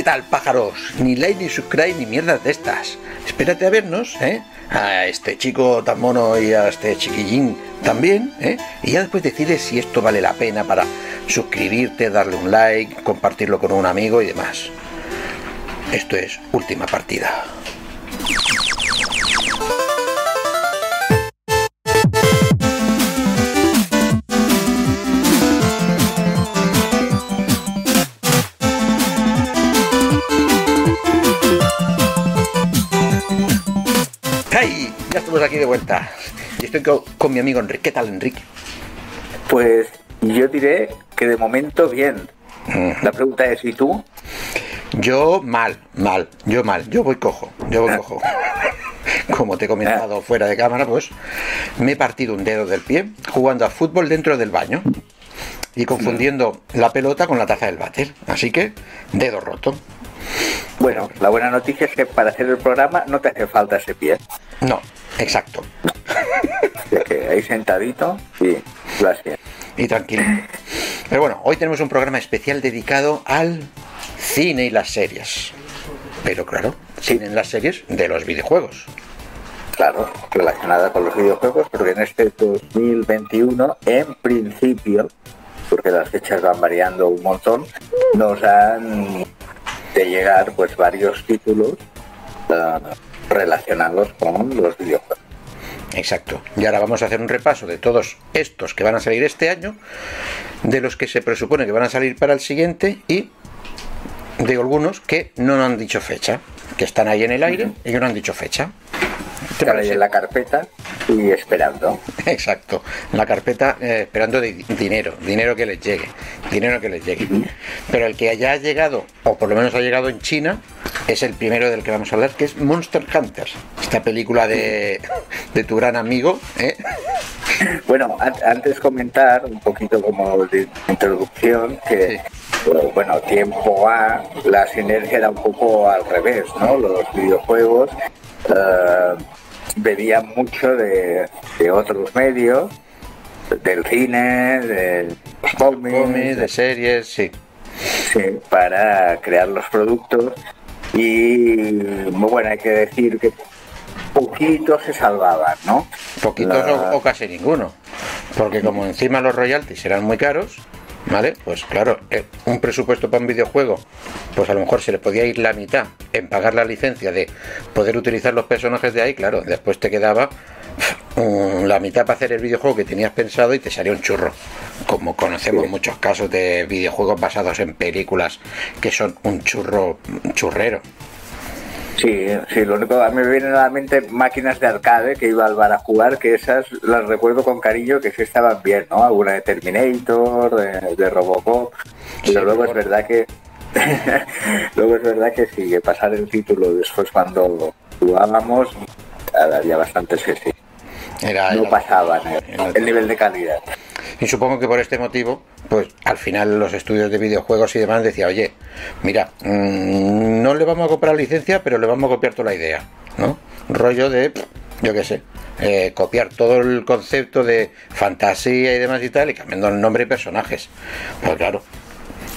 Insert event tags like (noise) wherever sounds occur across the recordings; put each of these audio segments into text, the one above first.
¿qué tal pájaros? Ni like, ni subscribe, ni mierdas de estas. Espérate a vernos, ¿eh? A este chico tan mono y a este chiquillín también, ¿eh? Y ya después decides si esto vale la pena para suscribirte, darle un like, compartirlo con un amigo y demás. Esto es Última Partida. Estamos aquí de vuelta. Y estoy con, con mi amigo Enrique. ¿Qué tal, Enrique? Pues yo diré que de momento bien. La pregunta es, ¿y tú? Yo mal, mal, yo mal, yo voy cojo, yo voy cojo. (laughs) Como te he comentado fuera de cámara, pues me he partido un dedo del pie jugando a fútbol dentro del baño y confundiendo la pelota con la taza del váter. Así que, dedo roto. Bueno, la buena noticia es que para hacer el programa no te hace falta ese pie. No, exacto. (laughs) Que ahí sentadito y hacía. Y tranquilo. Pero bueno, hoy tenemos un programa especial dedicado al cine y las series. Pero claro, cine en las series de los videojuegos. Claro, relacionada con los videojuegos, porque en este 2021, en principio, porque las fechas van variando un montón, nos han de llegar pues varios títulos eh, relacionados con los videojuegos. Exacto. Y ahora vamos a hacer un repaso de todos estos que van a salir este año, de los que se presupone que van a salir para el siguiente y de algunos que no han dicho fecha, que están ahí en el aire y que no han dicho fecha. ¿Te Están ahí parece? en la carpeta y esperando. Exacto, en la carpeta eh, esperando dinero, dinero que les llegue, dinero que les llegue. Pero el que haya llegado, o por lo menos ha llegado en China, es el primero del que vamos a hablar, que es Monster Hunters, esta película de, (laughs) de tu gran amigo, ¿eh? Bueno, an- antes comentar un poquito como de introducción que bueno, bueno, tiempo A, la sinergia era un poco al revés, ¿no? Los videojuegos eh, bebían mucho de, de otros medios, del cine, de series, sí. Sí, para crear los productos y muy bueno hay que decir que poquitos se salvaban, ¿no? Poquitos La- o, o casi ninguno. Porque como encima los royalties eran muy caros, ¿vale? Pues claro, eh, un presupuesto para un videojuego, pues a lo mejor se le podía ir la mitad en pagar la licencia de poder utilizar los personajes de ahí, claro, después te quedaba la mitad para hacer el videojuego que tenías pensado y te salía un churro. Como conocemos muchos casos de videojuegos basados en películas que son un churro un churrero. Sí, sí, lo único a mí me vienen a la mente máquinas de arcade que iba al bar a jugar, que esas las recuerdo con cariño que sí estaban bien, ¿no? Alguna de Terminator, de, de Robocop, pero Sí, (laughs) luego es verdad que luego es verdad que sí, que pasar el título después cuando jugábamos había bastantes que sí, Era, no pasaban el, nivel de calidad. Y supongo que por este motivo, pues al final los estudios de videojuegos y demás decía, oye, mira, mm, no le vamos a comprar licencia, pero le vamos a copiar toda la idea, ¿no? Rollo de, yo qué sé, eh, copiar todo el concepto de fantasía y demás y tal, y cambiando el nombre y personajes. Pues claro,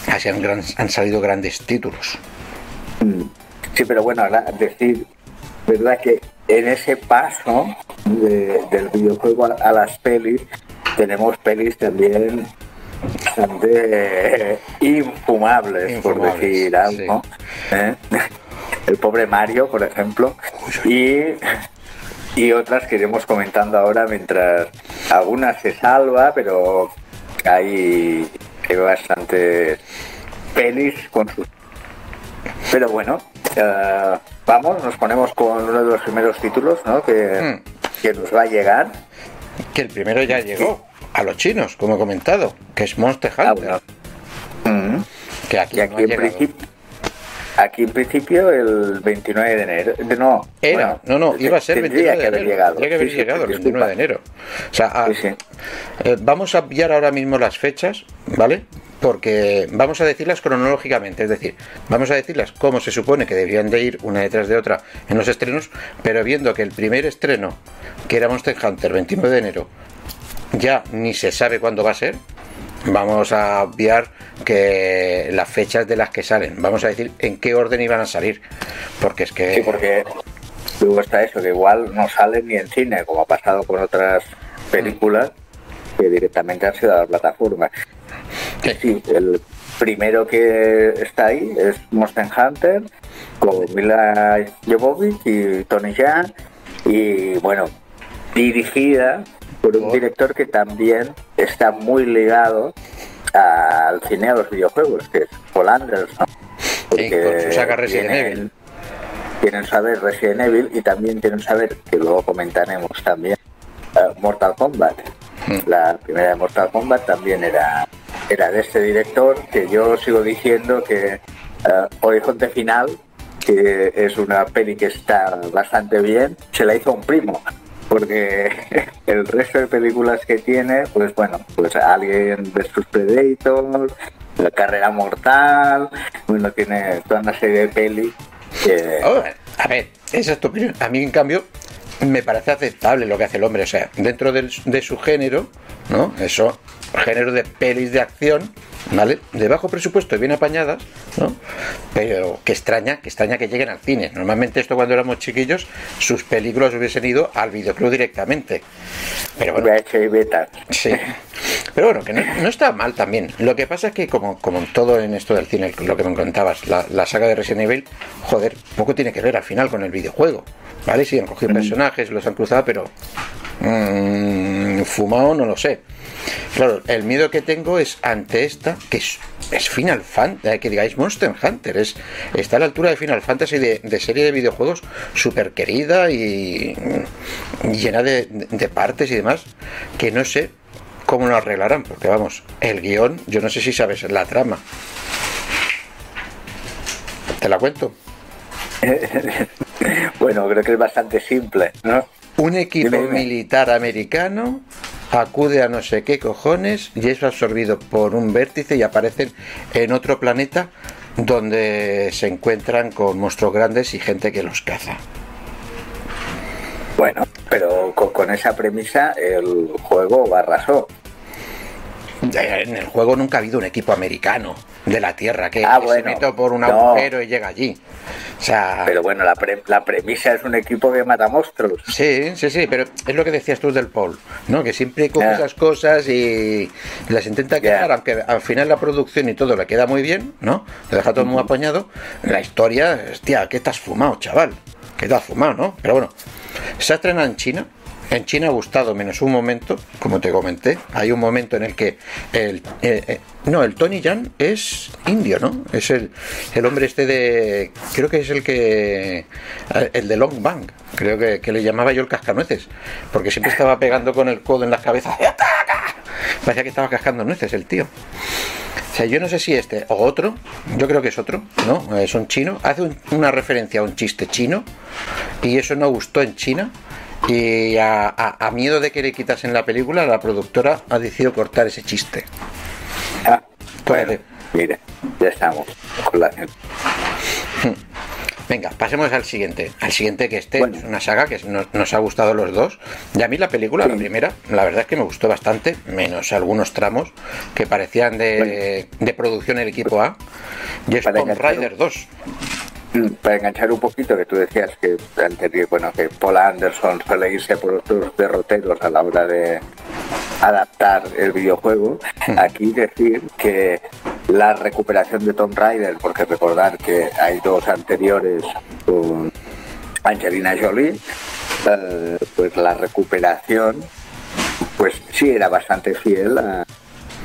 así han, gran- han salido grandes títulos. Sí, pero bueno, ahora decir, ¿verdad? Que en ese paso de- del videojuego a, a las pelis, tenemos pelis también bastante infumables, por decir algo. ¿eh? El pobre Mario, por ejemplo. Y, y otras que iremos comentando ahora mientras algunas se salva, pero hay, hay bastantes pelis con sus pero bueno, eh, vamos, nos ponemos con uno de los primeros títulos ¿no? que, que nos va a llegar. Que el primero ya llegó a los chinos, como he comentado, que es Monster Ah, Hunter, bueno. Mm. que aquí, Y aquí, no ha en llegado. principio, aquí en principio el 29 de enero. De, no, Era, bueno, no, no, iba a ser tendría 29 de enero. llegado. Tendría que haber Sí, sí, llegado el disculpa. 29 de enero. O sea, a- sí. eh, vamos a pillar ahora mismo las fechas, ¿vale? Porque vamos a decirlas cronológicamente, es decir, vamos a decirlas como se supone que deberían de ir una detrás de otra en los estrenos, pero viendo que el primer estreno, que era Monster Hunter, 29 de enero, ya ni se sabe cuándo va a ser, vamos a obviar que las fechas de las que salen, vamos a decir en qué orden iban a salir, porque es que... Sí, porque luego está eso, que igual no salen ni en cine, como ha pasado con otras películas que directamente han sido a la plataforma. Sí, el primero que está ahí es Monster Hunter con Mila Jovovich y Tony Jaa y bueno, dirigida por un director que también está muy ligado al cine a los videojuegos, que es Paul Anderson. Porque saca Resident Evil. Tienen saber Resident Evil y también tienen saber, que luego comentaremos también, eh, Mortal Kombat. Hmm. La primera de Mortal Kombat también era, era de este director, que yo sigo diciendo que uh, Horizonte Final, que es una peli que está bastante bien, se la hizo un primo porque (laughs) el resto de películas que tiene, pues bueno, pues alguien sus Predator, la carrera mortal, bueno, tiene toda una serie de pelis oh, a ver, esa es tu opinión. A mí, en cambio, me parece aceptable lo que hace el hombre. O sea, dentro de su género, ¿no? Eso, género de pelis de acción, ¿vale? De bajo presupuesto y bien apañadas, ¿no? Pero que extraña, que extraña que lleguen al cine. Normalmente esto cuando éramos chiquillos, sus películas hubiesen ido al videoclub directamente. Pero bueno. Sí. Pero bueno, que no, está mal también. Lo que pasa es que como, como en todo en esto del cine, lo que me contabas, la, saga de Resident Evil, joder, poco tiene que ver al final con el videojuego. ¿Vale? Sí, han cogido personajes, los han cruzado, pero mmm, fumado no lo sé. Claro, el miedo que tengo es ante esta, que es, Final Fantasy, eh, que digáis Monster Hunter, es, está a la altura de Final Fantasy de, serie de videojuegos súper querida y, llena de, partes y demás, que no sé cómo lo arreglarán, porque vamos, el guion, yo no sé si sabes la trama. ¿Te la cuento? (laughs) bueno, creo que es bastante simple, ¿no? Un equipo militar americano acude a no sé qué cojones y es absorbido por un vértice y aparecen en otro planeta donde se encuentran con monstruos grandes y gente que los caza. Bueno, pero con, esa premisa el juego barrasó. En el juego nunca ha habido un equipo americano de la Tierra que, ah, se mete por un agujero y llega allí. O sea, pero bueno, la, la premisa es un equipo que mata monstruos. Sí, sí, sí, pero es lo que decías tú del Paul, ¿no? Que siempre coge esas cosas y las intenta quedar, aunque al final la producción y todo le queda muy bien, ¿no? Te deja todo muy apañado. La historia, hostia, ¿qué has fumado, chaval? ¿Qué te has fumado, no? Pero bueno, se ha estrenado en China en China ha gustado menos un momento, como te comenté. Hay un momento en el que el, eh, eh, no, el Tony Jan es indio, ¿no? Es el, el hombre este de. Creo que es el que. Eh, el de Long Bang. Creo que, que le llamaba yo el cascanueces. Porque siempre estaba pegando con el codo en las cabezas. Parecía que estaba cascando nueces el tío. O sea, yo no sé si este o otro, yo creo que es otro, ¿no? Es un chino. Hace una referencia a un chiste chino y eso no gustó en China y a, miedo de que le quitasen la película, la productora ha decidido cortar ese chiste. Ah, mire, ya estamos con la (laughs) Venga, pasemos al siguiente. Al siguiente que este es una saga que nos, ha gustado los dos. Y a mí la película, la primera, la verdad es que me gustó bastante, menos algunos tramos que parecían de, de producción el equipo A. Y es Tomb Raider 2 para enganchar un poquito, que tú decías que antes bueno, que Paul Anderson suele irse por otros derroteros a la hora de adaptar el videojuego, hmm. aquí decir que la recuperación de Tomb Raider, porque recordar que hay dos anteriores con Angelina Jolie, eh, pues la recuperación, pues sí era bastante fiel a,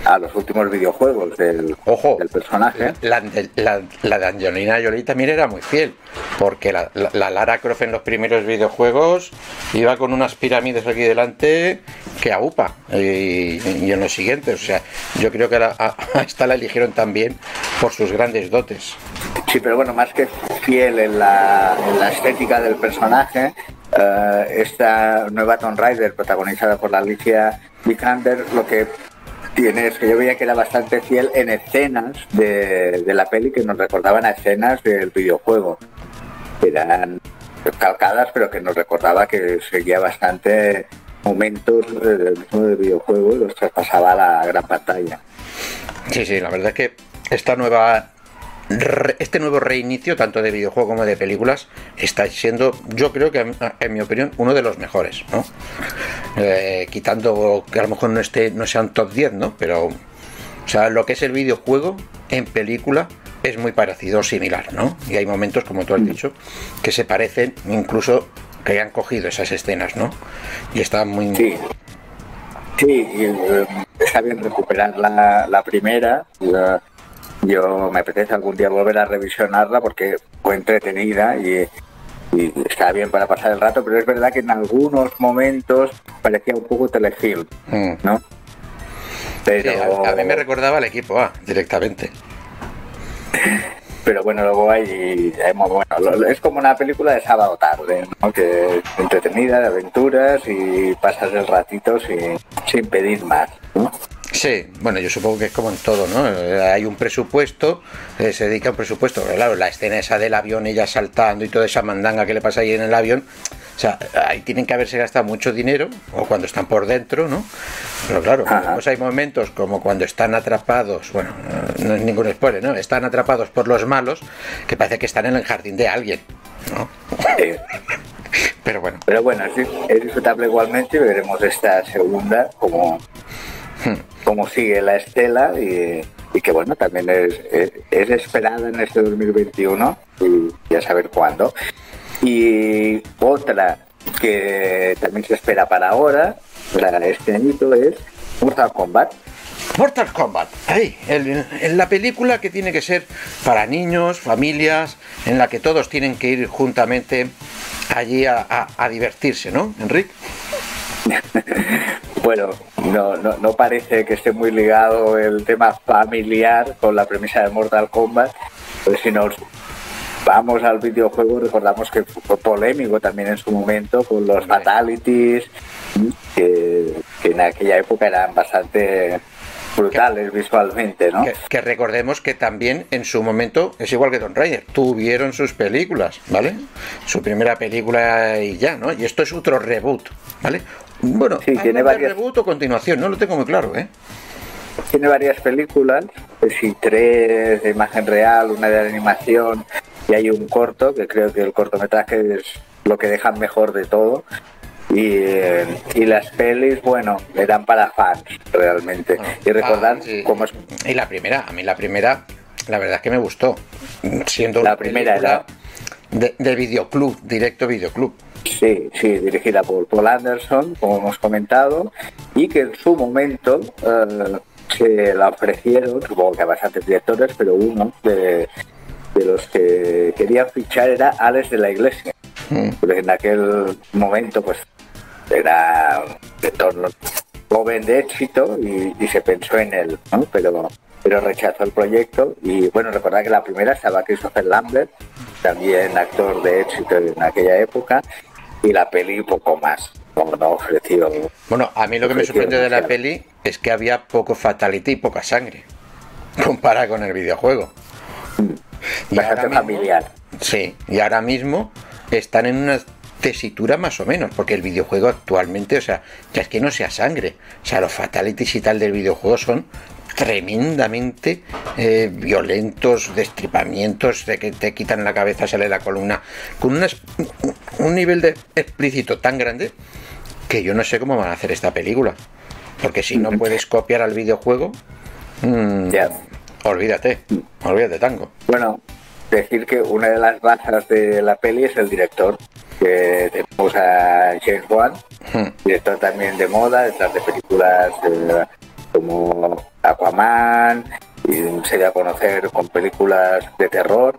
a los últimos videojuegos del, Ojo, del personaje. La, la, de Angelina Jolie también era muy fiel, porque la, Lara Croft en los primeros videojuegos iba con unas pirámides aquí delante que a UPA y, en los siguientes. O sea, yo creo que a, esta la eligieron también por sus grandes dotes. Sí, pero bueno, más que fiel en la, estética del personaje, eh, esta nueva Tomb Raider protagonizada por la Alicia Vikander lo que tienes, que yo veía que era bastante fiel en escenas de, la peli que nos recordaban a escenas del videojuego. Eran calcadas, pero que nos recordaba que seguía bastante momentos del mismo del videojuego y los traspasaba a la gran pantalla. Sí, sí, la verdad es que esta nueva este nuevo reinicio, tanto de videojuego como de películas, está siendo, yo creo que en mi opinión, uno de los mejores, ¿no? Eh, quitando que a lo mejor no esté, no sean top 10, ¿no? Pero, o sea, lo que es el videojuego en película es muy parecido, similar, ¿no? Y hay momentos, como tú has dicho, que se parecen, incluso que hayan cogido esas escenas, ¿no? Y está muy... Sí, sí eh, está bien recuperar la, la primera. Yo me apetece algún día volver a revisionarla porque fue entretenida y, está bien para pasar el rato, pero es verdad que en algunos momentos parecía un poco telefilm, mm. ¿no? Pero... a, mí me recordaba el equipo A directamente. pero bueno, luego hay, bueno, es como una película de sábado tarde, ¿no? que es entretenida, de aventuras y pasas el ratito sin, sin pedir más. ¿no? Sí, bueno, yo supongo que es como en todo, ¿no? Eh, hay un presupuesto, eh, se dedica a un presupuesto, claro, la escena esa del avión, ella saltando y toda esa mandanga que le pasa ahí en el avión, o sea, ahí tienen que haberse gastado mucho dinero, o cuando están por dentro, ¿no? Pero claro, pues hay momentos como cuando están atrapados, bueno, no es ningún spoiler, ¿no? Están atrapados por los malos, que parece que están en el jardín de alguien, ¿no? Pero bueno. Pero bueno, es disfrutable igualmente y veremos esta segunda como (laughs) cómo sigue la estela y, que bueno, también es, es, esperada en este 2021 y ya saber cuándo. Y otra que también se espera para ahora, para este añito, es Mortal Kombat. Mortal Kombat, ahí, en la película que tiene que ser para niños, familias, en la que todos tienen que ir juntamente allí a, a divertirse, ¿no, Enrique? (laughs) bueno, no, no, parece que esté muy ligado el tema familiar con la premisa de Mortal Kombat, pues si nos vamos al videojuego recordamos que fue polémico también en su momento con los fatalities que, en aquella época eran bastante brutales visualmente, ¿no? Que, recordemos que también en su momento, es igual que Don Raider, tuvieron sus películas, ¿vale? Su primera película y ya, ¿no? Y esto es otro reboot, ¿vale? Bueno, sí, tiene varias... reboot o continuación, no lo tengo muy claro, ¿eh? Tiene varias películas, pues sí, tres de imagen real, una de animación y hay un corto, que creo que el cortometraje es lo que dejan mejor de todo. Y, eh, y, las pelis, bueno, eran para fans realmente. Y recordar ah, cómo es. Y la primera, a mí la primera, la verdad es que me gustó. Siendo la primera era de, de videoclub, directo videoclub. Sí, sí, dirigida por Paul Anderson, como hemos comentado, y que en su momento eh, se la ofrecieron, supongo que a bastantes directores, pero uno de, los que querían fichar era Alex de la Iglesia. Mm. Porque en aquel momento, pues, era de torno joven de éxito y, se pensó en él, ¿no? Pero pero rechazó el proyecto y bueno, recordad que la primera estaba Christopher Lambert, también actor de éxito en aquella época, y la peli un poco más. Como no ofreció. Bueno, a mí lo que me sorprendió de la peli es que había poco fatality y poca sangre. (laughs) Compara con el videojuego. Y Bastante familiar. Sí, y ahora mismo están en una tesitura más o menos, porque el videojuego actualmente, o sea, ya es que no sea sangre, o sea, los fatalities y tal del videojuego son tremendamente eh, violentos, destripamientos, de que te quitan la cabeza, sale la columna, con un nivel de explícito tan grande que yo no sé cómo van a hacer esta película. Porque si no puedes copiar al videojuego, mm, olvídate, olvídate tango. Bueno, decir que una de las bazas de la peli es el director, que tenemos a James Wan, director también de moda, detrás de películas como Aquaman, y se dio a conocer con películas de terror,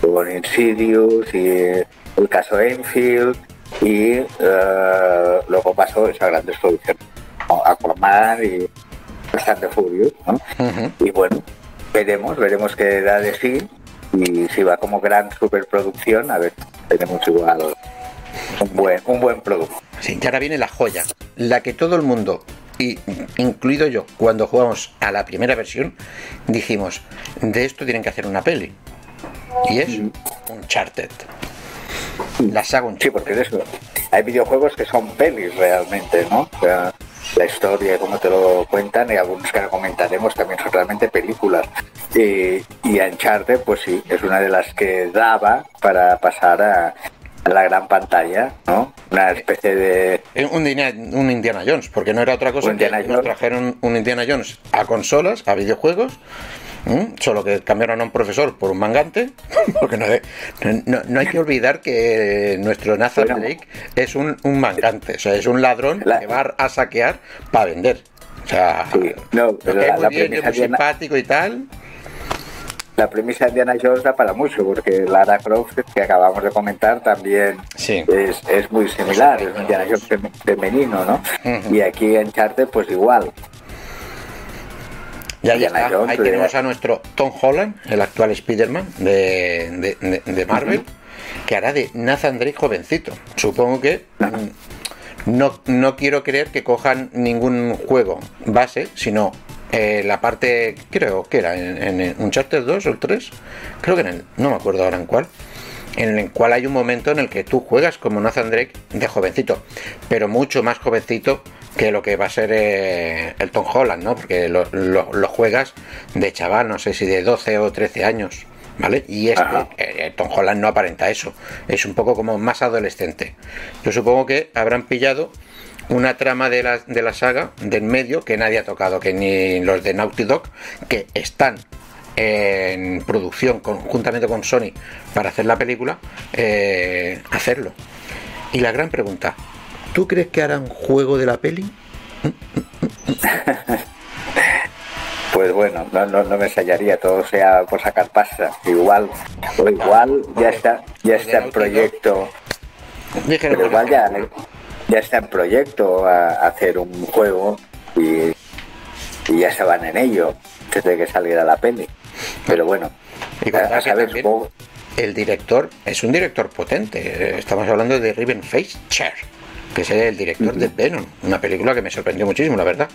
con Insidious y el caso Enfield, y eh, luego pasó esa gran destrucción, Aquaman y bastante Furious, Y bueno, veremos, veremos qué da de sí, y si va como gran superproducción, a ver, tenemos igual un buen, un buen producto. Sí, y ahora viene la joya, la que todo el mundo y incluido yo, cuando jugamos a la primera versión, dijimos, de esto tienen que hacer una peli. Y es un Uncharted. la saga Sí, porque de eso. Hay videojuegos que son pelis realmente, ¿no? O sea, la historia, como te lo cuentan, y algunos que comentaremos también son realmente películas. Y, y Uncharted, pues sí, es una de las que daba para pasar a, la gran pantalla, ¿no? Una especie de... Eh, un, un Indiana Jones, porque no era otra cosa que nos trajeron un Indiana Jones a consolas, a videojuegos, solo que cambiaron a un profesor por un mangante, (laughs) porque no, no, hay que olvidar que nuestro Nathan Drake es un, un, mangante, o sea, es un ladrón que va a saquear para vender. O sea, no, pero la, muy bien, muy simpático y tal la premisa de Indiana Jones da para mucho, porque Lara Croft, que acabamos de comentar, también es, muy similar, es un Indiana Jones femenino, ¿no? Y aquí en Charter, pues igual. Ya, ya está. Ahí tenemos a nuestro Tom Holland, el actual Spider-Man de, de, Marvel, que hará de Nathan Drake jovencito. Supongo que mm, no, no quiero creer que cojan ningún juego base, sino eh, la parte, creo que era en, un Charter 2 o el 3, creo que en el, no me acuerdo ahora en cuál, en el cual hay un momento en el que tú juegas como Nathan Drake de jovencito, pero mucho más jovencito que lo que va a ser eh, el Tom Holland, ¿no? Porque lo, juegas de chaval, no sé si de 12 o 13 años. ¿Vale? Y este, eh, Tom Holland no aparenta eso. Es un poco como más adolescente. Yo supongo que habrán pillado una trama de la, de la saga del medio que nadie ha tocado, que ni los de Naughty Dog, que están en producción conjuntamente con Sony para hacer la película, eh, hacerlo. Y la gran pregunta, ¿tú crees que harán juego de la peli? (laughs) Pues bueno, no, no, no me ensayaría, todo sea por sacar pasta. Igual, o igual ya está, ya está el proyecto. Pero igual ya, ya está en proyecto a, hacer un juego y, ya se van en ello desde que saliera la peli. Pero bueno, el director es un director potente. Estamos hablando de Riven Face Chair, que es el director de Venom, una película que me sorprendió muchísimo, la verdad.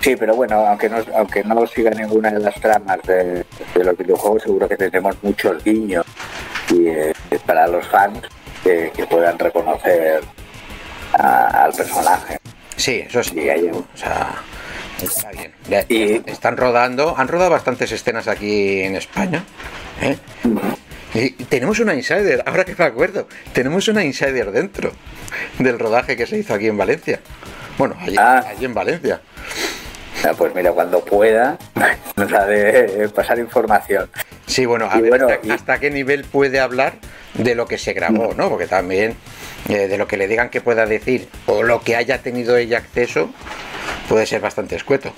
Sí, pero bueno, aunque no, aunque no siga ninguna de las tramas de, los videojuegos, seguro que tendremos muchos guiños y eh, para los fans que, puedan reconocer al personaje. Sí, eso sí. o sea, está bien. y, están rodando, han rodado bastantes escenas aquí en España. ¿eh? Y tenemos una insider, ahora que me acuerdo, tenemos una insider dentro del rodaje que se hizo aquí en Valencia. Bueno, allí, ah. en Valencia. Ah, pues mira, cuando pueda, (laughs) ha de pasar información. Sí, bueno, a ver hasta, qué nivel puede hablar de lo que se grabó, ¿no? Porque también eh, de lo que le digan que pueda decir o lo que haya tenido ella acceso puede ser bastante escueto.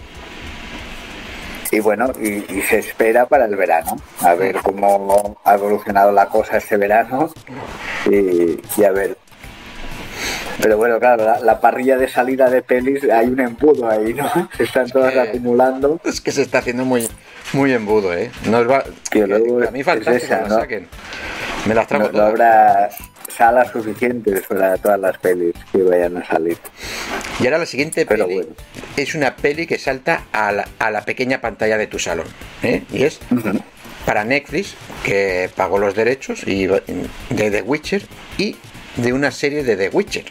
Y bueno, y, se espera para el verano, a ver cómo ha evolucionado la cosa este verano y, a ver. Pero bueno, claro, la, parrilla de salida de pelis, hay un embudo ahí, ¿no? (laughs) Se están todas acumulando. Es que se está haciendo muy, muy embudo, ¿eh? No va, a mí falta que me saquen. Me las trago no, habrá salas suficientes para todas las pelis que vayan a salir. Y ahora la siguiente peli es una peli que salta a la, pequeña pantalla de tu salón. ¿eh? Y es para Netflix, que pagó los derechos y, de The Witcher y de una serie de The Witcher.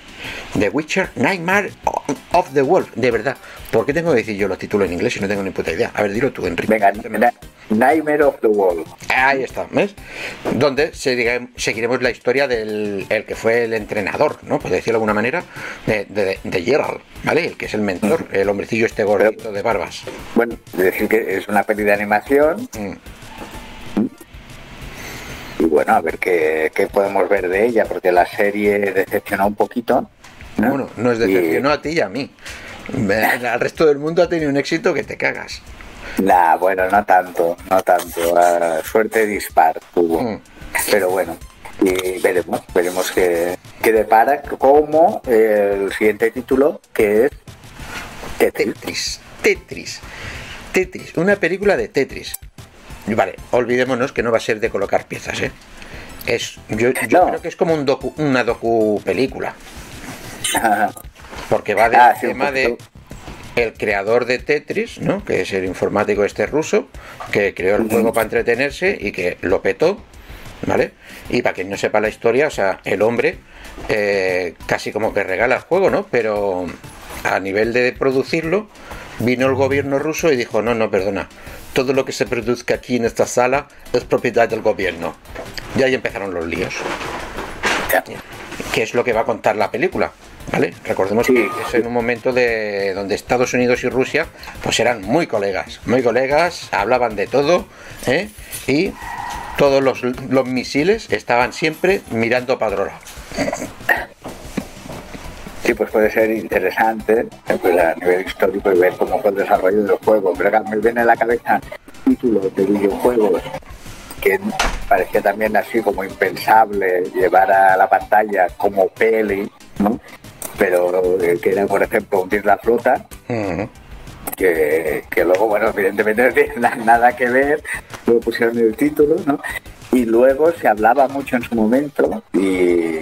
The Witcher Nightmare of the Wolf, de verdad. ¿Por qué tengo que decir yo los títulos en inglés si no tengo ni puta idea? A ver, dilo tú, Enrique. Venga, Nightmare of the Wolf. Ahí está, ¿ves? Donde seguiremos la historia del el que fue el entrenador, ¿no? Por decirlo de alguna manera, de, de, Gerald, ¿vale? El que es el mentor, el hombrecillo este gordito de barbas. Bueno, decir que es una peli de animación. Mm. Y bueno, a ver qué, podemos ver de ella, porque la serie decepcionó un poquito. ¿no? Bueno, nos decepcionó a ti y a mí. Al resto del mundo ha tenido un éxito que te cagas. Nah, bueno, no tanto, no tanto. Uh, suerte dispar tuvo. Mm. Pero bueno, y veremos, veremos qué, qué depara, como el siguiente título, que es Tetris. Tetris. Tetris. Una película de Tetris. Vale, olvidémonos que no va a ser de colocar piezas, ¿eh? Es, yo, creo que es como un docu, una docu película. Porque va del ah, tema de el creador de Tetris, ¿no? que es el informático este ruso, que creó el juego para entretenerse y que lo petó ¿vale? Y para quien no sepa la historia, o sea, el hombre eh, casi como que regala el juego, ¿no? Pero a nivel de producirlo, vino el gobierno ruso y dijo, no, no, perdona, todo lo que se produzca aquí en esta sala es propiedad del gobierno. Y ahí empezaron los líos. Que es lo que va a contar la película. ¿Vale? Recordemos que es en un momento de donde Estados Unidos y Rusia pues eran muy colegas, muy colegas, hablaban de todo, ¿eh? y todos los, los, misiles estaban siempre mirando para otro lado. Pues puede ser interesante pues, a nivel histórico y ver cómo fue el desarrollo de los juegos. Pero me viene a la cabeza títulos de videojuegos que parecía también así como impensable llevar a la pantalla como peli, ¿no? Pero eh, que era, por ejemplo, hundir la flota. Que, que, luego, bueno, evidentemente no tiene nada que ver, luego pusieron el título, ¿no? Y luego se hablaba mucho en su momento y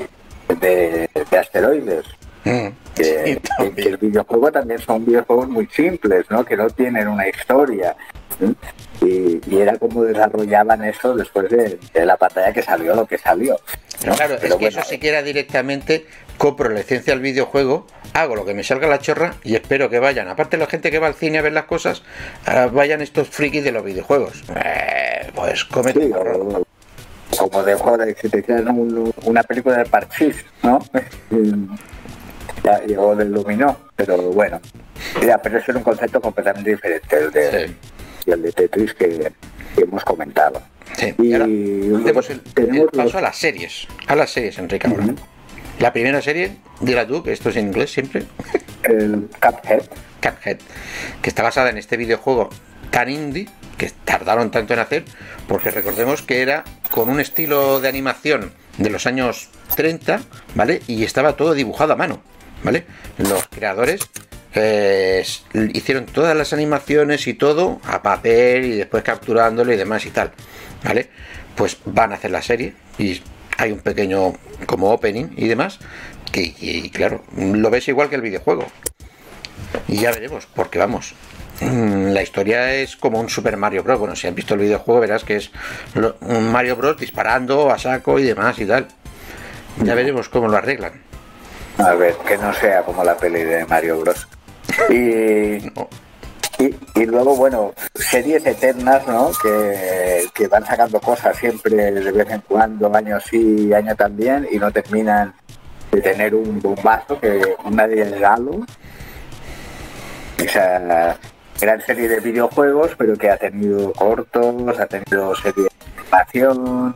de, de asteroides, Mm. Que, el videojuego también son videojuegos muy simples, ¿no? Que no tienen una historia. Y, era como desarrollaban eso después de, la pantalla que salió lo que salió. Claro, es que eso se quiera directamente, compro la licencia del videojuego, hago lo que me salga la chorra y espero que vayan, aparte la gente que va al cine a ver las cosas, ah, vayan estos frikis de los videojuegos. Eh, pues comete como de joder, si te hicieran una película de parchís, ¿no? (laughs) ya llegó del Luminó, pero bueno. Ya, pero eso es un concepto completamente diferente el de, el de Tetris que, hemos comentado. Y, ahora tenemos el, paso a las series. A las series, Enrique. La primera serie, dila tú, que esto es en inglés siempre. El Cuphead. Cuphead, que está basada en este videojuego tan indie que tardaron tanto en hacer, porque recordemos que era con un estilo de animación de los años 30, ¿vale? Y estaba todo dibujado a mano. ¿Vale? Los creadores eh, hicieron todas las animaciones y todo a papel y después capturándolo y demás y tal, ¿vale? Pues van a hacer la serie y hay un pequeño como opening y demás que y, claro, lo ves igual que el videojuego. Y ya veremos, porque vamos, mm, la historia es como un Super Mario Bros. Bueno, si has visto el videojuego verás que es un Mario Bros. disparando a saco y demás y tal. Ya veremos cómo lo arreglan. A ver, que no sea como la peli de Mario Bros. Y, y, luego, bueno, series eternas, ¿no? Que, que, van sacando cosas siempre de vez en cuando, año sí, año también, y no terminan de tener un bombazo que nadie le Halo. Esa gran serie de videojuegos, pero que ha tenido cortos, ha tenido serie de animación,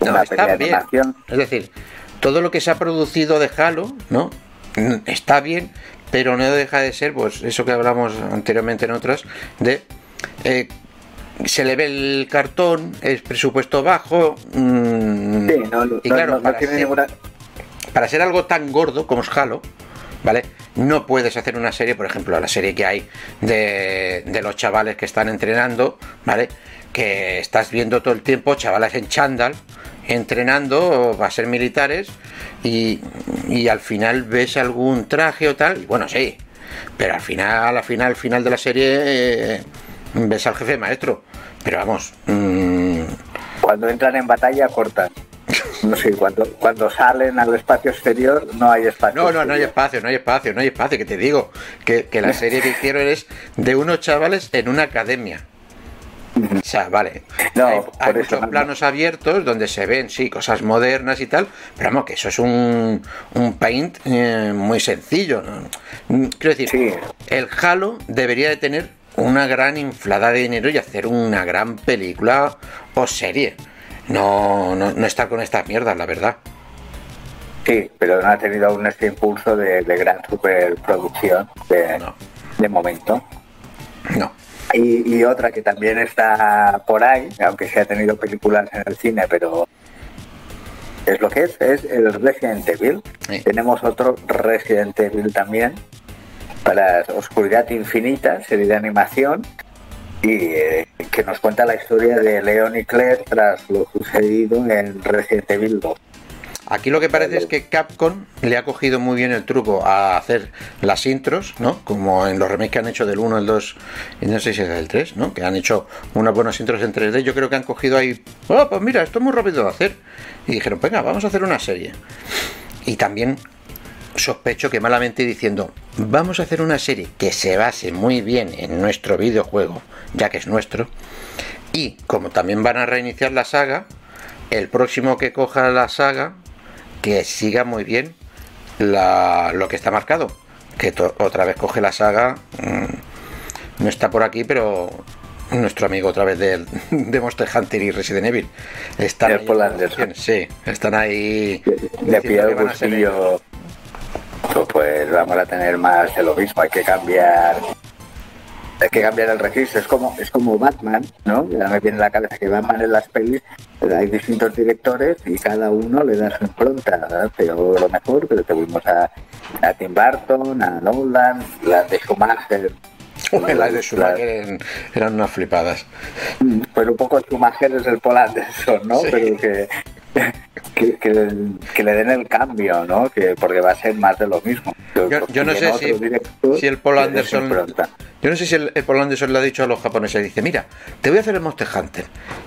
una está de animación. Es decir, todo lo que se ha producido de Halo, ¿no? Está bien, pero no deja de ser, pues eso que hablamos anteriormente en otras, de eh, se le ve el cartón, es presupuesto bajo. Mm, y claro, para, ser, para, ser, algo tan gordo como es Halo, ¿vale? No puedes hacer una serie, por ejemplo, la serie que hay de, de los chavales que están entrenando, ¿vale? Que estás viendo todo el tiempo chavales en chándal, entrenando a ser militares y, al final ves algún traje o tal, bueno, sí, pero al final, al final, al final de la serie eh, ves al jefe maestro, pero vamos. Mm, cuando entran en batalla cortan. No sé, cuando, cuando salen al espacio exterior no hay espacio. No, no, no hay espacio, no hay espacio, no hay espacio, que te digo, que, que la (laughs) serie que hicieron es de unos chavales en una academia. (laughs) O sea, vale. hay, muchos planos abiertos donde se ven, sí, cosas modernas y tal, pero vamos, que eso es un, un paint eh, muy sencillo. Mm, quiero decir, el Halo debería de tener una gran inflada de dinero y hacer una gran película o serie. No, no, no estar con estas mierdas, la verdad. Sí, pero no ha tenido aún este impulso de, gran superproducción de, de momento. No. Y, otra que también está por ahí, aunque se ha tenido películas en el cine, pero es lo que es, es el Resident Evil. Tenemos otro Resident Evil también para Oscuridad Infinita, serie de animación, y eh, que nos cuenta la historia de Leon y Claire tras lo sucedido en Resident Evil 2. Aquí lo que parece es que Capcom le ha cogido muy bien el truco a hacer las intros, ¿no? Como en los remakes que han hecho del 1, el 2 y no sé si es del 3, ¿no? Que han hecho unas buenas intros en 3D. Yo creo que han cogido ahí, oh, pues mira, esto es muy rápido de hacer. Y dijeron, venga, vamos a hacer una serie. Y también sospecho que malamente diciendo, vamos a hacer una serie que se base muy bien en nuestro videojuego, ya que es nuestro. Y como también van a reiniciar la saga, el próximo que coja la saga que siga muy bien lo que está marcado. Que otra vez coge la saga. Mm, no está por aquí, pero nuestro amigo otra vez de, (laughs) de Monster Hunter y Resident Evil. Están ahí, sí, están ahí. Le pide el bolsillo. Pues vamos a tener más de lo mismo. Hay que cambiar hay que cambiar el registro. Es como, es como Batman, ¿no? Ya me viene a la cabeza que Batman en las pelis hay distintos directores y cada uno le da su impronta. Pero lo mejor, pero tuvimos a, a Tim Burton, a Nolan, las de Schumacher. (laughs) las de Schumacher eran, unas flipadas. Mm, pues un poco Schumacher es el Paul Anderson, ¿no? Pero que, que, que, le den el cambio, ¿no? Que, porque va a ser más de lo mismo. Yo, no sé si, el Paul Anderson. Yo no sé si el, Paul Anderson le ha dicho a los japoneses: dice, mira, te voy a hacer el Monster Hunter.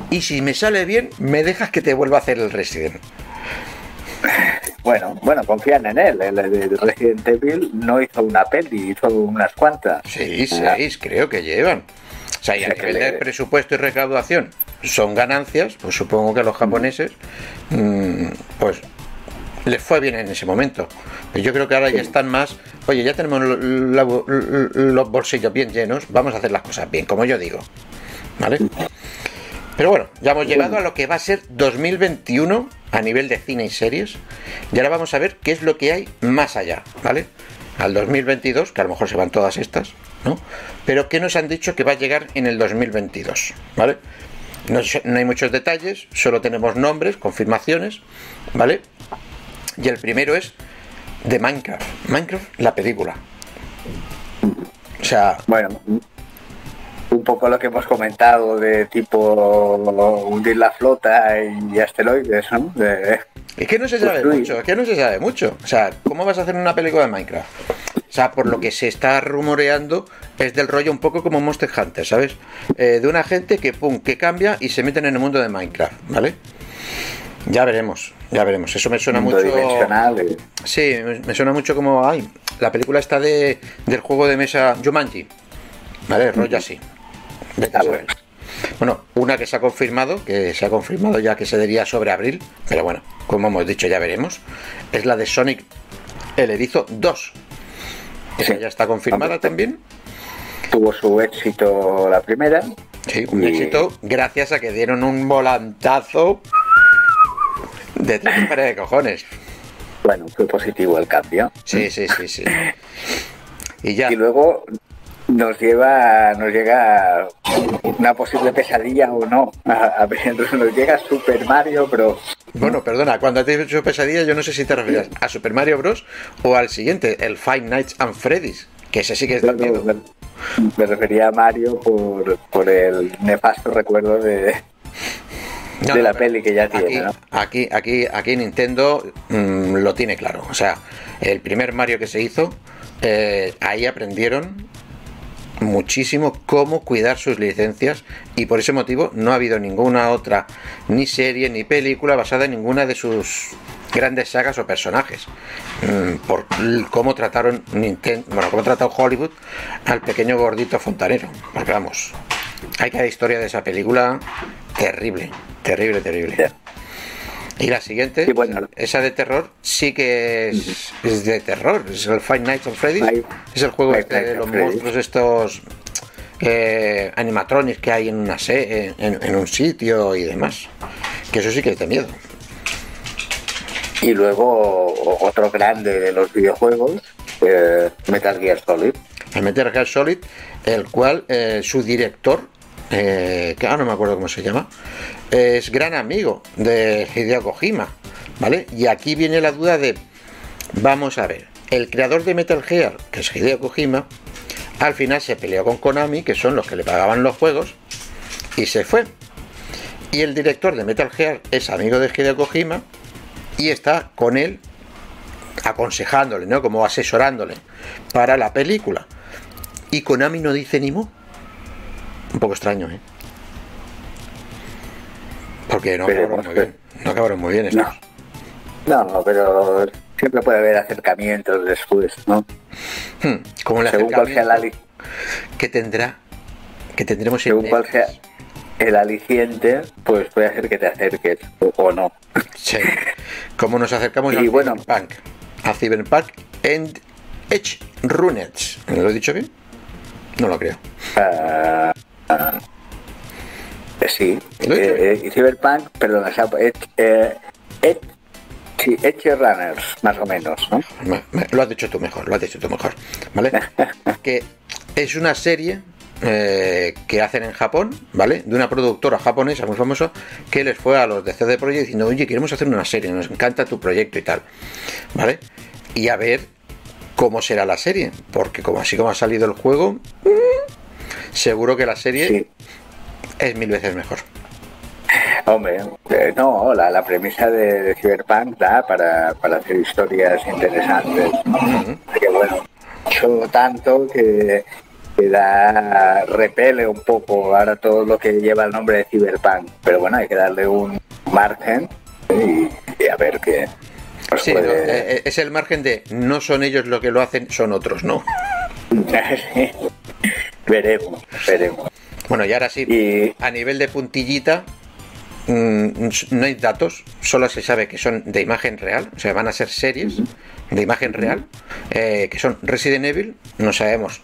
Y si me sale bien, me dejas que te vuelva a hacer el Resident. Bueno, bueno, confían en él. El, Resident Evil no hizo una peli, hizo unas cuantas. Sí, seis, creo que llevan. O sea, y a nivel de presupuesto y recaudación son ganancias, pues supongo que a los japoneses, mm, pues les fue bien en ese momento. Pero yo creo que ahora ya están más, oye, ya tenemos los bolsillos bien llenos, vamos a hacer las cosas bien, como yo digo. ¿Vale? Pero bueno, ya hemos llegado a lo que va a ser 2021 a nivel de cine y series. Y ahora vamos a ver qué es lo que hay más allá, ¿vale? Al 2022, que a lo mejor se van todas estas, ¿no? Pero ¿qué nos han dicho que va a llegar en el 2022, ¿vale? No, hay muchos detalles, solo tenemos nombres, confirmaciones, ¿vale? Y el primero es de Minecraft. Minecraft, la película. O sea. Bueno, un poco lo que hemos comentado de tipo hundir la flota y asteroides, ¿no? Es que no se sabe mucho, es que no se sabe mucho. O sea, ¿cómo vas a hacer una película de Minecraft? O sea, por lo que se está rumoreando, es del rollo un poco como Monster Hunter, ¿sabes? Eh, de una gente que, pum, que cambia y se meten en el mundo de Minecraft, ¿vale? Ya veremos, ya veremos. Eso me suena mucho. Eh. Sí, me suena mucho como. Ay, la película está de, del juego de mesa Jumanji. ¿Vale? Rollo así. Bueno, una que se ha confirmado, que se ha confirmado ya que se diría sobre abril, pero bueno, como hemos dicho, ya veremos, es la de Sonic el Erizo 2. Esa ya está confirmada también. Tuvo su éxito la primera. Sí, un éxito gracias a que dieron un volantazo de tres (coughs) de cojones. Bueno, fue positivo el cambio. Sí, sí, sí, sí. (coughs) Y ya. Y luego nos lleva, nos llega una posible pesadilla o no. A, (laughs) nos llega Super Mario Bros. Bueno, perdona, cuando te he dicho pesadilla, yo no sé si te refieres a Super Mario Bros. o al siguiente, el Five Nights and Freddy's, que ese sí que es de miedo. Me, refería a Mario por, por el nefasto recuerdo de, de la peli que ya tiene. Aquí, aquí, aquí, Nintendo mm, lo tiene claro. O sea, el primer Mario que se hizo, eh, ahí aprendieron muchísimo cómo cuidar sus licencias y por ese motivo no ha habido ninguna otra ni serie ni película basada en ninguna de sus grandes sagas o personajes mm, por cómo trataron Nintendo, bueno, cómo trató Hollywood al pequeño gordito fontanero. Porque vamos, hay que la historia de esa película terrible, terrible, terrible. Y la siguiente, esa de terror, sí que es, de terror. Es el Five Nights at Freddy's. Es el juego este de los monstruos estos eh, animatronics que hay en, una se en, un sitio y demás. Que eso sí que es de miedo. Y luego otro grande de los videojuegos, eh, Metal Gear Solid. El Metal Gear Solid, el cual eh, su director eh, que ahora no me acuerdo cómo se llama, es gran amigo de Hideo Kojima, ¿vale? Y aquí viene la duda de, vamos a ver, el creador de Metal Gear, que es Hideo Kojima, al final se peleó con Konami, que son los que le pagaban los juegos, y se fue. Y el director de Metal Gear es amigo de Hideo Kojima, y está con él aconsejándole, ¿no? Como asesorándole para la película. Y Konami no dice ni mo. Un poco extraño, ¿eh? Porque no acabaron muy bien. No acabaron muy bien estos. No. no, pero siempre puede haber acercamientos después, ¿no? Hmm, como el Según cual sea acercamiento que tendrá, que tendremos en Según cual sea el aliciente, pues puede hacer que te acerques o, no. Sí. Como nos acercamos Y al bueno. Cyberpunk. A Cyberpunk and Edge Runners. ¿Lo he dicho bien? No lo creo. Ah, ah, sí, ¿Lo he dicho eh, eh, Cyberpunk, perdón, o sea, eh, sí, Edge Runners, más o menos, ¿no? Me- me- lo has dicho tú mejor, lo has dicho tú mejor. ¿Vale? (laughs) que es una serie eh, que hacen en Japón, ¿vale? De una productora japonesa muy famosa que les fue a los de CD Projekt diciendo, oye, queremos hacer una serie, nos encanta tu proyecto y tal, ¿vale? Y a ver cómo será la serie, porque como así como ha salido el juego, seguro que la serie Sí. Es mil veces mejor. Hombre, eh, no, la, la premisa de, de Cyberpunk da para, para hacer historias interesantes. ¿no? Que bueno, hecho tanto que, que da, repele un poco ahora todo lo que lleva el nombre de Cyberpunk. Pero bueno, hay que darle un margen y, y a ver qué. nos Sí, Eh, es el margen de no son ellos lo que lo hacen, son otros, ¿no? (laughs) veremos, veremos. Bueno, y ahora sí, Y a nivel de puntillita, mm, no hay datos, solo se sabe que son de imagen real, o sea, van a ser series de imagen real, eh, que son Resident Evil, no sabemos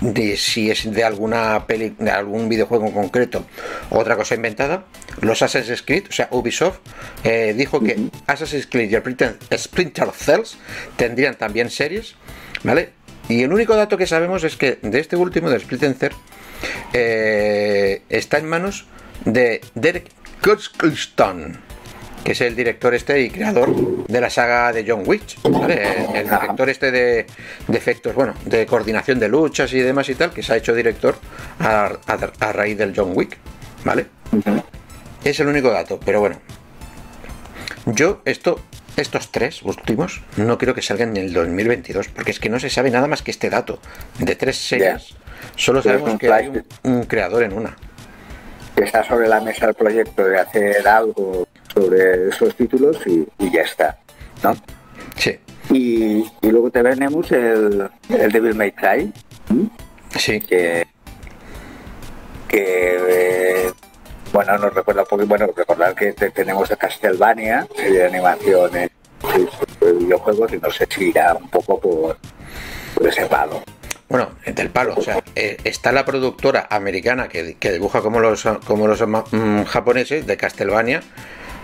de si es de alguna peli, de algún videojuego en concreto o otra cosa inventada. Los Assassin's Creed, o sea, Ubisoft eh, dijo que Assassin's Creed y el Splinter- Splinter Cells tendrían también series, ¿vale? Y el único dato que sabemos es que de este último, del Splinter Cell, eh, está en manos de Derek Kurzgeston, que es el director este y creador de la saga de John Wick, ¿vale? el director este de, de efectos, bueno, de coordinación de luchas y demás y tal, que se ha hecho director a, a- a raíz del John Wick, ¿vale? Es el único dato, pero bueno. Yo esto, estos tres últimos, no creo que salgan en el 2022, porque es que no se sabe nada más que este dato. De tres series, solo sabemos un que hay un, un creador en una. que está sobre la mesa el proyecto de hacer algo sobre esos títulos y, y ya está, ¿no? Sí, Y, y luego tenemos el, el Devil May Cry, sí. que, que eh, bueno, nos recuerda un poco, bueno, recordar que te- tenemos a Castlevania, serie de animaciones, de videojuegos, y no sé si irá un poco por, por ese palo. Bueno, del palo, o sea, eh, está la productora americana que, que dibuja como los, como los mm, japoneses de Castlevania.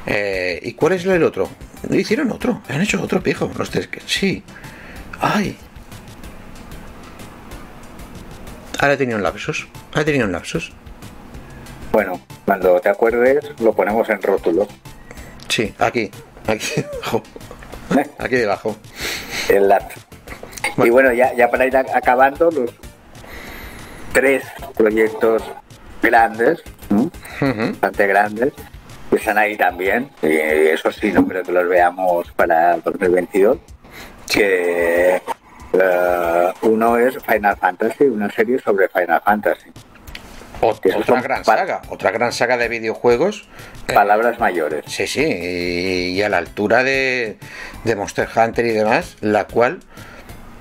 eh, ¿Y cuál es el otro? Hicieron otro, han hecho otro pijo. Los tres sí. Ay. Ahora he tenido un lapsus. Ahora he tenido un lapsus. Bueno, cuando te acuerdes lo ponemos en rótulo. Sí, aquí. Aquí debajo. (laughs) Aquí debajo. el Y bueno, ya, ya para ir acabando, los tres proyectos grandes, bastante grandes, que están ahí también. Y eso sí, no creo que los veamos para el 2022. Que eh, uno es Final Fantasy, una serie sobre Final Fantasy. Otra gran saga. Otra gran saga de videojuegos. eh, Palabras mayores. Sí, sí, y, y a la altura de, de Monster Hunter y demás, la cual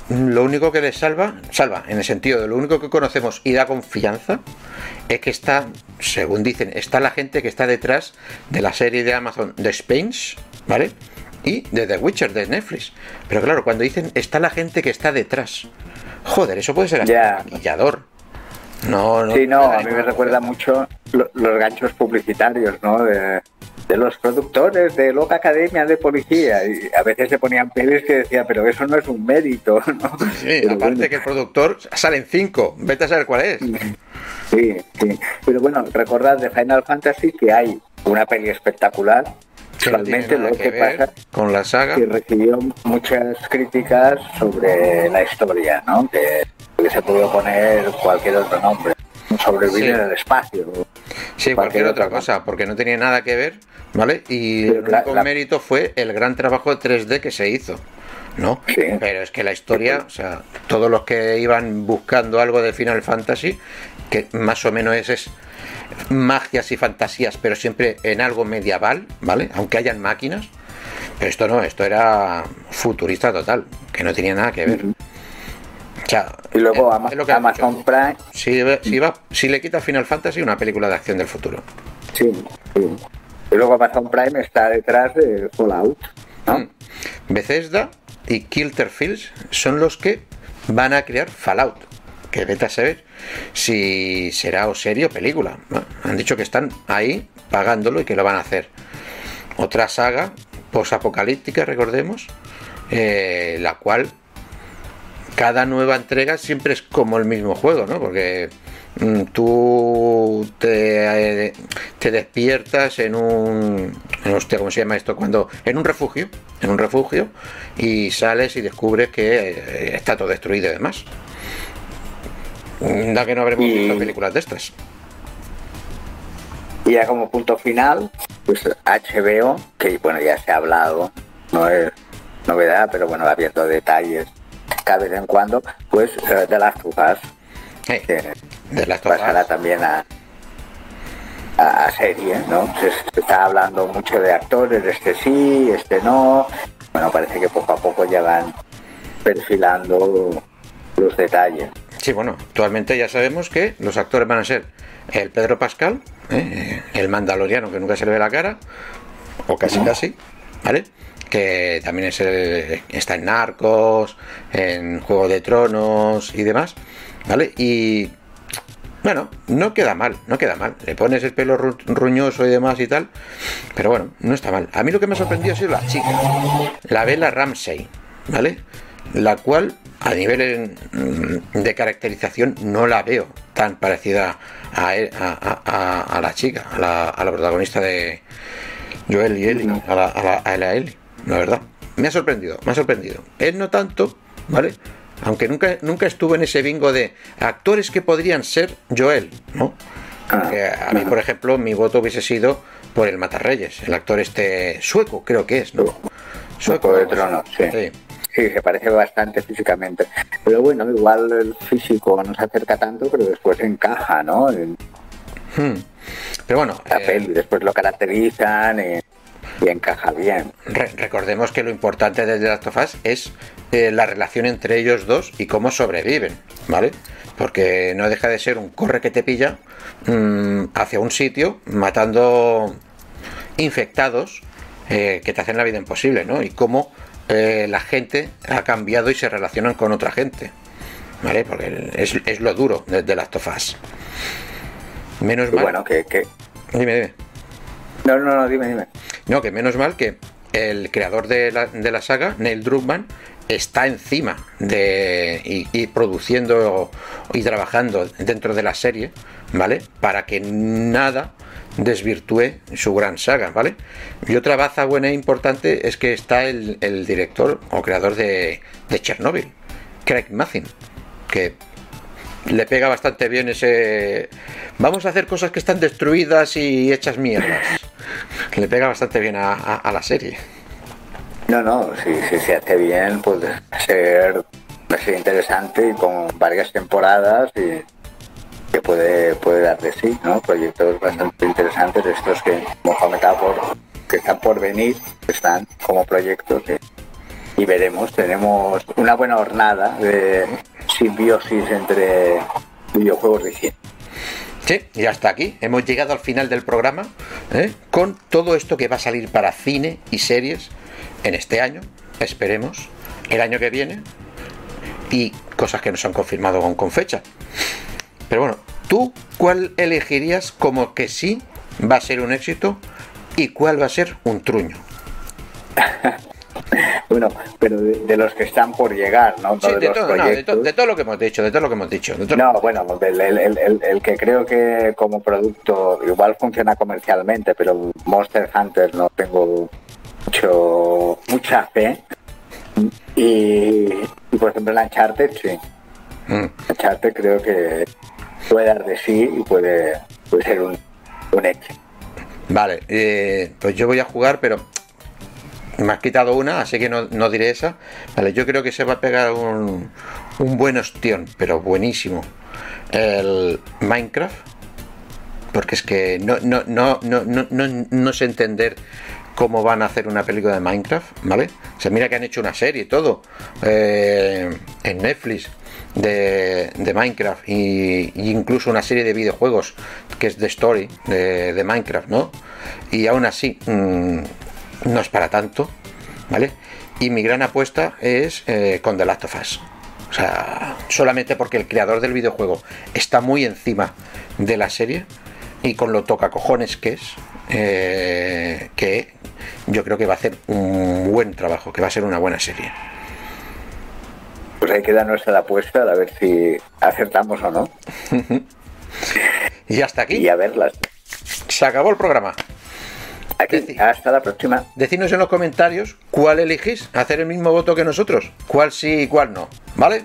lo único que le salva, salva en el sentido de lo único que conocemos y da confianza, es que está, según dicen, está la gente que está detrás de la serie de Amazon The Spence, ¿vale? Y de The Witcher de Netflix. Pero claro, cuando dicen está la gente que está detrás, joder, eso puede ser hasta maquillador. No, no. Sí, no, a mí me recuerda mucho lo- los ganchos publicitarios, ¿no? De, de los productores de Loca Academia de Policía. Y a veces se ponían pelis que decía, pero eso no es un mérito, (laughs) ¿no? Sí, Pero aparte bueno. que el productor salen cinco, vete a saber cuál es. Sí, sí. Pero bueno, recordad de Final Fantasy que hay una peli espectacular. No Realmente lo que pasa con la saga. que recibió muchas críticas sobre la historia, ¿no? Que, que se pudo poner cualquier otro nombre. Sobrevivir Sí. en el espacio. Sí, cualquier, otra cosa, porque no tenía nada que ver, ¿vale? Y el único mérito fue el gran trabajo de 3D que se hizo. ¿no? Pero es que la historia, o sea, todos los que iban buscando algo de Final Fantasy, que más o menos es, es magias y fantasías, pero siempre en algo medieval, ¿vale? Aunque hayan máquinas. Pero esto no, esto era futurista total, que no tenía nada que ver. Sea, y luego Amazon Prime. Si, si, le quita Final Fantasy, una película de acción del futuro. Sí, Y luego Amazon Prime está detrás de Fallout. ¿no? Mm. Bethesda y Kilter Fields son los que van a crear Fallout. Que vete a saber si será o serie o película. Han dicho que están ahí pagándolo y que lo van a hacer. Otra saga posapocalíptica, recordemos, eh, la cual cada nueva entrega siempre es como el mismo juego, ¿no? Porque mm, tú te, te, despiertas en un sé cómo se llama esto cuando en un refugio en un refugio y sales y descubres que eh, está todo destruido y demás. Da que no habremos visto películas de estas. Y ya como punto final pues HBO que bueno ya se ha hablado no es novedad pero bueno abierto detalles cada vez en cuando, pues eh, de las tujas. de las pasará también a, a, serie, ¿no? Se, está hablando mucho de actores, este sí, este no. Bueno, parece que poco a poco ya van perfilando los detalles. Sí, bueno, actualmente ya sabemos que los actores van a ser el Pedro Pascal, ¿eh? el mandaloriano que nunca se le ve la cara, o casi casi, ¿vale? Que también es está en Narcos, en Juego de Tronos y demás, ¿vale? Y bueno, no queda mal, no queda mal. Le pones el pelo ruñoso y demás y tal, pero bueno, no está mal. A mí lo que me ha sorprendido ha sido la chica, la Bella Ramsey, ¿vale? La cual a nivel mm, de caracterización no la veo tan parecida a, a, la chica, a la, protagonista de Joel y Ellie, a la, a la Ellie la verdad. Me ha sorprendido, me ha sorprendido. Él no tanto, ¿vale? Aunque nunca, nunca estuvo en ese bingo de actores que podrían ser Joel, ¿no? Ah, a mí, por ejemplo, mi voto hubiese sido por el Matarreyes, el actor este sueco, creo que es, ¿no? Sueco de trono, sí. sí. se parece bastante físicamente. Pero bueno, igual el físico no se acerca tanto, pero después encaja, ¿no? Hmm. Pero bueno. Eh, después lo caracterizan. Eh, y encaja bien. recordemos que lo importante de The Last of Us es eh, la relación entre ellos dos y cómo sobreviven, ¿vale? Porque no deja de ser un corre que te pilla mm, hacia un sitio matando infectados eh, que te hacen la vida imposible, ¿no? Y cómo eh, la gente ha cambiado y se relacionan con otra gente, ¿vale? Porque es, lo duro de, The Last of Us. Menos mal. Bueno, que, que... Dime, dime. No, no, no, dime, dime. No, que menos mal que el creador de la, saga, Neil Druckmann, está encima de y, produciendo y trabajando dentro de la serie, ¿vale? Para que nada desvirtúe su gran saga, ¿vale? Y otra baza buena e importante es que está el, director o creador de, de Chernobyl, Craig Mazin, que le pega bastante bien ese... Vamos a hacer cosas que están destruidas y hechas mierdas. Que le pega bastante bien a, la serie. No, no, si, se hace bien, puede ser, ser interesante y con varias temporadas y que puede, puede dar de sí, ¿no? Proyectos bastante interesantes, estos que hemos comentado por, que están por venir, están como proyectos y veremos, tenemos una buena jornada de simbiosis entre videojuegos y cine. Sí, y hasta aquí hemos llegado al final del programa ¿eh? con todo esto que va a salir para cine y series en este año, esperemos, el año que viene y cosas que nos han confirmado con, con fecha. Pero bueno, ¿tú cuál elegirías como que sí va a ser un éxito y cuál va a ser un truño? (laughs) bueno, pero de, los que están por llegar, ¿no? de, todo, lo que hemos dicho, de todo lo que hemos dicho. no, bueno, el, que creo que como producto igual funciona comercialmente, pero Monster Hunter no tengo mucho mucha fe. Y, por ejemplo, el Uncharted, sí. Mm. Uncharted creo que puede dar de sí y puede, puede ser un un éxito. Vale, eh, pues yo voy a jugar, pero me has quitado una, así que no, no diré esa. Vale, yo creo que se va a pegar un, un buen ostión, pero buenísimo. El Minecraft. Porque es que no, no, no, no, no, no, no sé entender cómo van a hacer una película de Minecraft, ¿vale? O sea, mira que han hecho una serie y todo eh, en Netflix de, de Minecraft y, incluso una serie de videojuegos que es The Story de, de Minecraft, ¿no? Y aún así mm, no es para tanto, ¿vale? Y mi gran apuesta es eh, con The Last of Us. O sea, solamente porque el creador del videojuego está muy encima de la serie y con lo toca cojones que es, eh, que yo creo que va a hacer un buen trabajo, que va a ser una buena serie. Pues ahí queda nuestra apuesta, a ver si acertamos o no. (laughs) y hasta aquí. Y a verlas. Se acabó el programa. Aquí, hasta la próxima. Decidnos en los comentarios cuál elegís, hacer el mismo voto que nosotros, cuál sí y cuál no, ¿vale?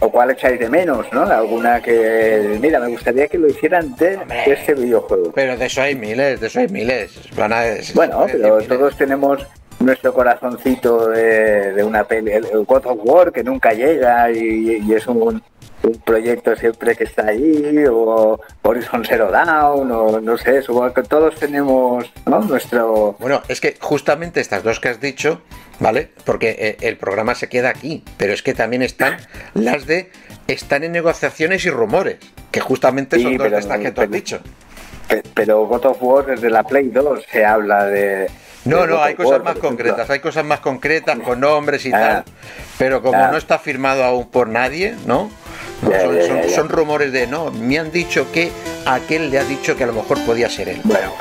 O cuál echáis de menos, ¿no? Alguna que, mira, me gustaría que lo hicieran de este videojuego. Pero de eso hay miles, de eso hay miles. Van a- Bueno, pero miles. todos tenemos nuestro corazoncito de, de una peli, el el God of War que nunca llega y, y es un, un proyecto siempre que está ahí, o Horizon Zero Dawn, o no sé, supongo que todos tenemos ¿no? nuestro... Bueno, es que justamente estas dos que has dicho, ¿vale? Porque eh, el programa se queda aquí, pero es que también están (laughs) las de están en negociaciones y rumores, que justamente son Sí, dos de estas no- que tú has pero- dicho. pe- Pero God of War desde la Play 2 se habla de... No, no, hay cosas más concretas, hay cosas más concretas con nombres y Ah. tal, pero como Ah. no está firmado aún por nadie, ¿no? Ya, son, ya, son- ya, ya. son rumores de no, me han dicho que aquel le ha dicho que a lo mejor podía ser él. Bueno,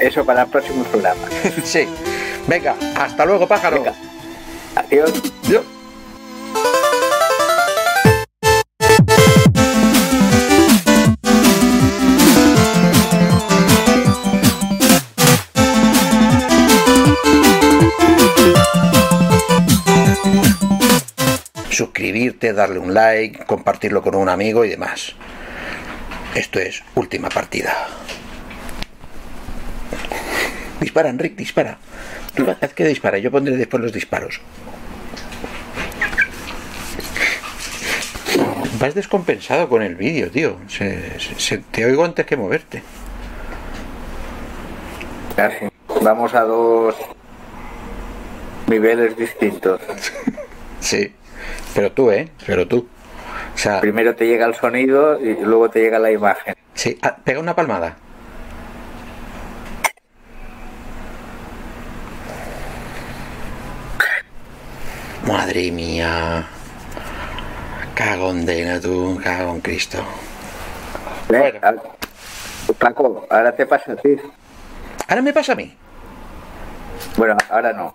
eso para el próximo programa. (laughs) sí. Venga, hasta luego, pájaro. Venga. Adiós. Yo. Suscribirte, darle un like, compartirlo con un amigo y demás. Esto es última partida. Dispara, Enric, dispara. Tú haz que dispara, yo pondré después los disparos. Vas descompensado con el vídeo, tío. Se- se- se- te oigo antes que moverte. Vamos a dos niveles distintos. (laughs) Sí. Pero tú, ¿eh? Pero tú. O sea, Primero te llega el sonido y luego te llega la imagen. sí, ah, pega una palmada. Madre mía. Cagondena tú, cago en Cristo. ¿Ves? Bueno. Ah, Paco, ahora te pasa a ti. Ahora me pasa a mí. Bueno, ahora no.